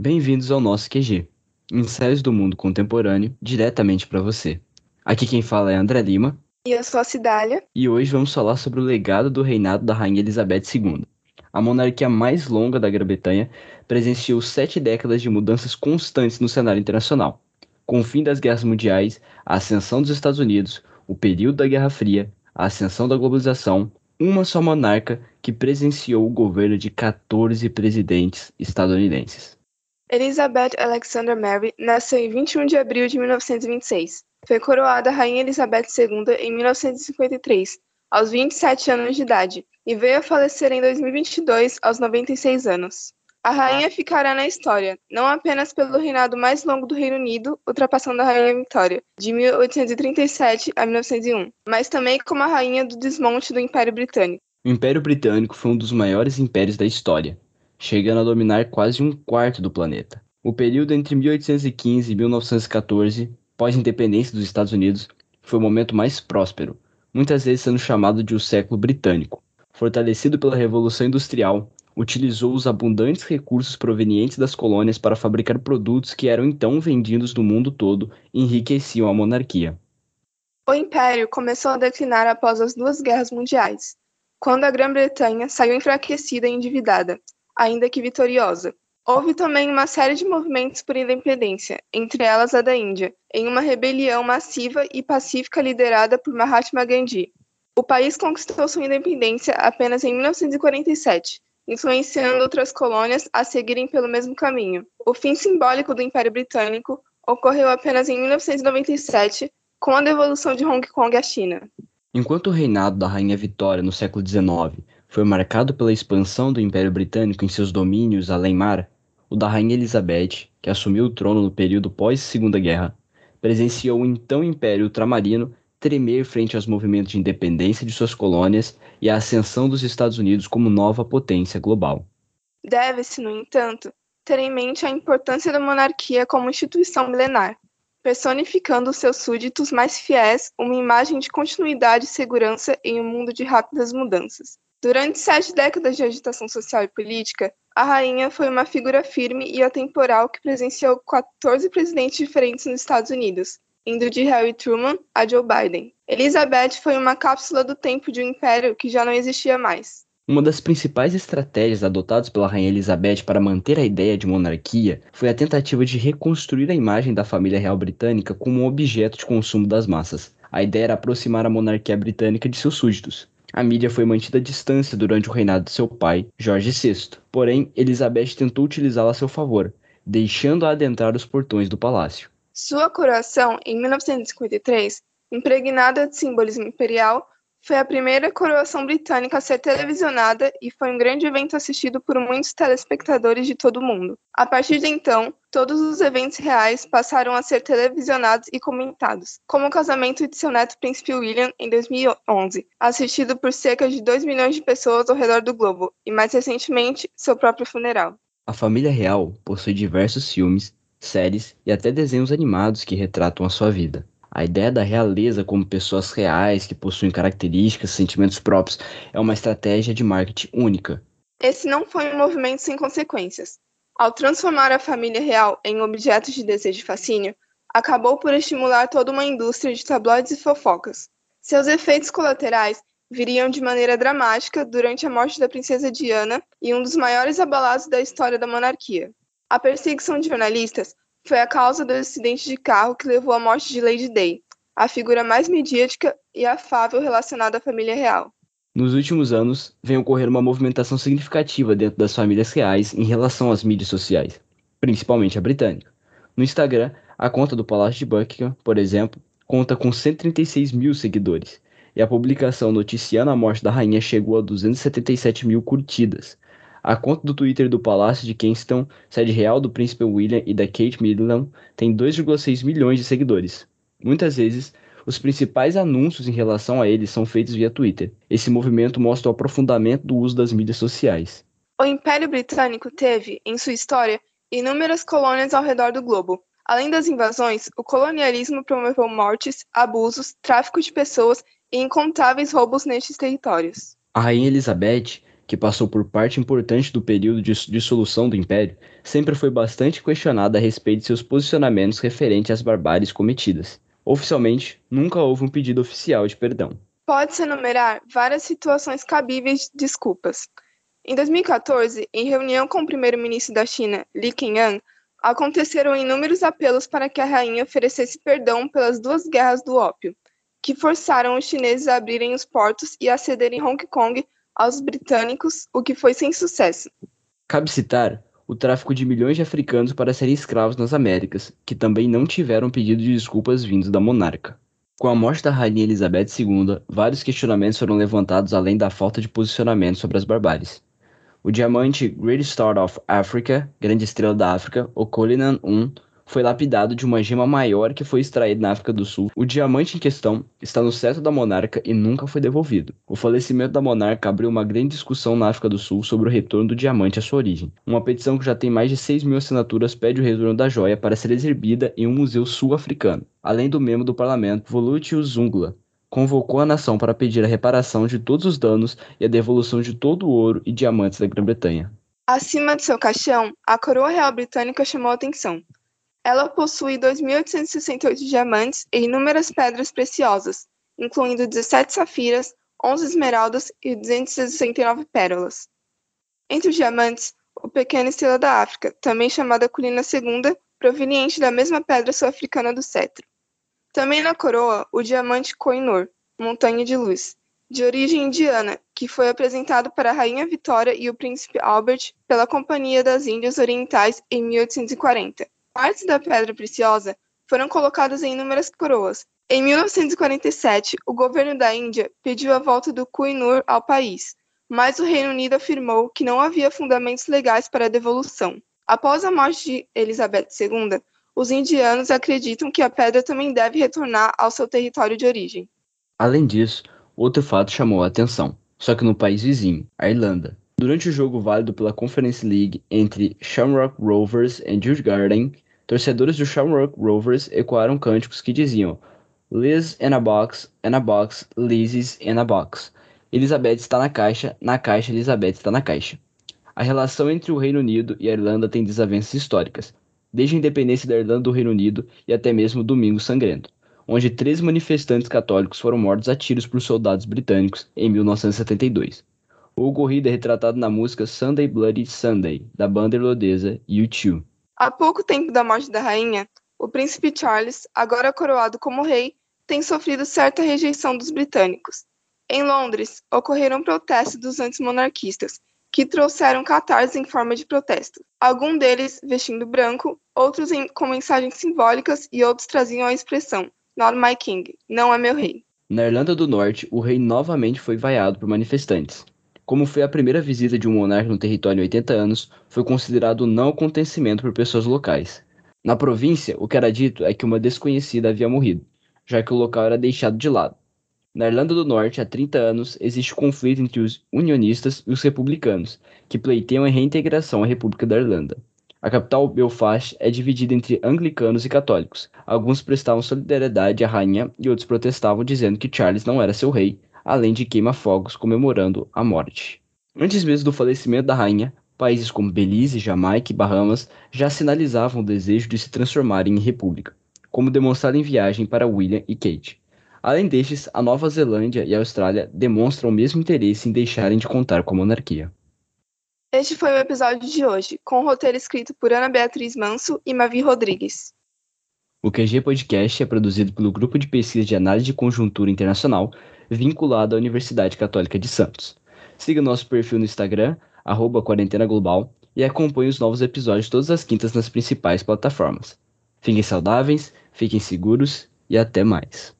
Bem-vindos ao nosso QG, ensaios do mundo contemporâneo, diretamente para você. Aqui quem fala é André Lima. E eu sou a Cidália. E hoje vamos falar sobre o legado do reinado da Rainha Elizabeth II. A monarquia mais longa da Grã-Bretanha presenciou sete décadas de mudanças constantes no cenário internacional. Com o fim das guerras mundiais, a ascensão dos Estados Unidos, o período da Guerra Fria, a ascensão da globalização, uma só monarca que presenciou o governo de 14 presidentes estadunidenses. Elizabeth Alexander Mary nasceu em 21 de abril de 1926. Foi coroada Rainha Elizabeth II em 1953, aos 27 anos de idade, e veio a falecer em 2022, aos 96 anos. A rainha ficará na história, não apenas pelo reinado mais longo do Reino Unido, ultrapassando a Rainha Vitória, de 1837 a 1901, mas também como a rainha do desmonte do Império Britânico. O Império Britânico foi um dos maiores impérios da história, chegando a dominar quase um quarto do planeta. O período entre 1815 e 1914, pós-independência dos Estados Unidos, foi o momento mais próspero, muitas vezes sendo chamado de o século britânico. Fortalecido pela Revolução Industrial, utilizou os abundantes recursos provenientes das colônias para fabricar produtos que eram então vendidos no mundo todo e enriqueciam a monarquia. O império começou a declinar após as duas guerras mundiais, quando a Grã-Bretanha saiu enfraquecida e endividada, ainda que vitoriosa. Houve também uma série de movimentos por independência, entre elas a da Índia, em uma rebelião massiva e pacífica liderada por Mahatma Gandhi. O país conquistou sua independência apenas em 1947, influenciando outras colônias a seguirem pelo mesmo caminho. O fim simbólico do Império Britânico ocorreu apenas em 1997, com a devolução de Hong Kong à China. Enquanto o reinado da Rainha Vitória no século XIX foi marcado pela expansão do Império Britânico em seus domínios além-mar, o da Rainha Elizabeth, que assumiu o trono no período pós-Segunda Guerra, presenciou o então Império Ultramarino tremer frente aos movimentos de independência de suas colônias e à ascensão dos Estados Unidos como nova potência global. Deve-se, no entanto, ter em mente a importância da monarquia como instituição milenar, personificando seus súditos mais fiéis uma imagem de continuidade e segurança em um mundo de rápidas mudanças. Durante sete décadas de agitação social e política, a rainha foi uma figura firme e atemporal que presenciou 14 presidentes diferentes nos Estados Unidos, indo de Harry Truman a Joe Biden. Elizabeth foi uma cápsula do tempo de um império que já não existia mais. Uma das principais estratégias adotadas pela Rainha Elizabeth para manter a ideia de monarquia foi a tentativa de reconstruir a imagem da família real britânica como um objeto de consumo das massas. A ideia era aproximar a monarquia britânica de seus súditos. A mídia foi mantida à distância durante o reinado de seu pai, Jorge VI. Porém, Elizabeth tentou utilizá-la a seu favor, deixando-a adentrar os portões do palácio. Sua coroação, em 1953, impregnada de simbolismo imperial, foi a primeira coroação britânica a ser televisionada e foi um grande evento assistido por muitos telespectadores de todo o mundo. A partir de então, todos os eventos reais passaram a ser televisionados e comentados, como o casamento de seu neto Príncipe William em 2011, assistido por cerca de 2 milhões de pessoas ao redor do globo, e mais recentemente, seu próprio funeral. A família real possui diversos filmes, séries e até desenhos animados que retratam a sua vida. A ideia da realeza como pessoas reais que possuem características, sentimentos próprios, é uma estratégia de marketing única. Esse não foi um movimento sem consequências. Ao transformar a família real em objeto de desejo e fascínio, acabou por estimular toda uma indústria de tabloides e fofocas. Seus efeitos colaterais viriam de maneira dramática durante a morte da princesa Diana e um dos maiores abalados da história da monarquia. A perseguição de jornalistas foi a causa do acidente de carro que levou à morte de Lady Day, a figura mais mediática e afável relacionada à família real. Nos últimos anos, vem ocorrendo uma movimentação significativa dentro das famílias reais em relação às mídias sociais, principalmente a britânica. No Instagram, a conta do Palácio de Buckingham, por exemplo, conta com 136 mil seguidores, e a publicação noticiando a morte da rainha chegou a 277 mil curtidas, a conta do Twitter do Palácio de Kensington, sede real do príncipe William e da Kate Middleton, tem 2,6 milhões de seguidores. Muitas vezes, os principais anúncios em relação a eles são feitos via Twitter. Esse movimento mostra o aprofundamento do uso das mídias sociais. O Império Britânico teve, em sua história, inúmeras colônias ao redor do globo. Além das invasões, o colonialismo promoveu mortes, abusos, tráfico de pessoas e incontáveis roubos nestes territórios. A Rainha Elizabeth, que passou por parte importante do período de dissolução do Império, sempre foi bastante questionada a respeito de seus posicionamentos referentes às barbáries cometidas. Oficialmente, nunca houve um pedido oficial de perdão. Pode-se enumerar várias situações cabíveis de desculpas. Em 2014, em reunião com o primeiro-ministro da China, Li Keqiang, aconteceram inúmeros apelos para que a rainha oferecesse perdão pelas duas guerras do ópio, que forçaram os chineses a abrirem os portos e a cederem Hong Kong aos britânicos, o que foi sem sucesso. Cabe citar o tráfico de milhões de africanos para serem escravos nas Américas, que também não tiveram pedido de desculpas vindos da monarca. Com a morte da rainha Elizabeth II, vários questionamentos foram levantados além da falta de posicionamento sobre as barbáries. O diamante Great Star of Africa, Grande Estrela da África, o Cullinan I, foi lapidado de uma gema maior que foi extraída na África do Sul. O diamante em questão está no cetro da monarca e nunca foi devolvido. O falecimento da monarca abriu uma grande discussão na África do Sul sobre o retorno do diamante à sua origem. Uma petição que já tem mais de 6 mil assinaturas pede o retorno da joia para ser exibida em um museu sul-africano. Além do membro do parlamento, Voluti Zungla, convocou a nação para pedir a reparação de todos os danos e a devolução de todo o ouro e diamantes da Grã-Bretanha. Acima de seu caixão, a coroa real britânica chamou a atenção. Ela possui 2.868 diamantes e inúmeras pedras preciosas, incluindo 17 safiras, 11 esmeraldas e 269 pérolas. Entre os diamantes, o pequeno estrela da África, também chamada Colina II, proveniente da mesma pedra sul-africana do cetro. Também na coroa, o diamante Koh-i-Noor, montanha de luz, de origem indiana, que foi apresentado para a Rainha Vitória e o Príncipe Albert pela Companhia das Índias Orientais em 1840. Partes da pedra preciosa foram colocadas em inúmeras coroas. Em 1947, o governo da Índia pediu a volta do Kohinoor ao país, mas o Reino Unido afirmou que não havia fundamentos legais para a devolução. Após a morte de Elizabeth II, os indianos acreditam que a pedra também deve retornar ao seu território de origem. Além disso, outro fato chamou a atenção, só que no país vizinho, a Irlanda. Durante o jogo válido pela Conference League entre Shamrock Rovers e Djurgården, torcedores do Shamrock Rovers ecoaram cânticos que diziam Liz in a box, in a box, Liz in a box. Elizabeth está na caixa, na caixa Elizabeth está na caixa. A relação entre o Reino Unido e a Irlanda tem desavenças históricas, desde a independência da Irlanda do Reino Unido e até mesmo o Domingo Sangrento, onde três manifestantes católicos foram mortos a tiros por soldados britânicos em 1972. O ocorrido é retratado na música Sunday Bloody Sunday, da banda irlandesa U2. Há pouco tempo da morte da rainha, o príncipe Charles, agora coroado como rei, tem sofrido certa rejeição dos britânicos. Em Londres, ocorreram protestos dos antimonarquistas, que trouxeram catarses em forma de protesto. Alguns deles vestindo branco, outros em, com mensagens simbólicas e outros traziam a expressão Not my king, não é meu rei. Na Irlanda do Norte, o rei novamente foi vaiado por manifestantes. Como foi a primeira visita de um monarca no território em 80 anos, foi considerado não acontecimento por pessoas locais. Na província, o que era dito é que uma desconhecida havia morrido, já que o local era deixado de lado. Na Irlanda do Norte, há 30 anos, existe conflito entre os unionistas e os republicanos, que pleiteiam a reintegração à República da Irlanda. A capital, Belfast, é dividida entre anglicanos e católicos. Alguns prestavam solidariedade à rainha e outros protestavam dizendo que Charles não era seu rei além de queima-fogos comemorando a morte. Antes mesmo do falecimento da rainha, países como Belize, Jamaica e Bahamas já sinalizavam o desejo de se transformarem em república, como demonstrado em viagem para William e Kate. Além destes, a Nova Zelândia e a Austrália demonstram o mesmo interesse em deixarem de contar com a monarquia. Este foi o episódio de hoje, com o roteiro escrito por Ana Beatriz Manso e Mavi Rodrigues. O QG Podcast é produzido pelo Grupo de Pesquisa de Análise de Conjuntura Internacional vinculado à Universidade Católica de Santos. Siga nosso perfil no Instagram, arroba Quarentena Global, e acompanhe os novos episódios todas as quintas nas principais plataformas. Fiquem saudáveis, fiquem seguros e até mais.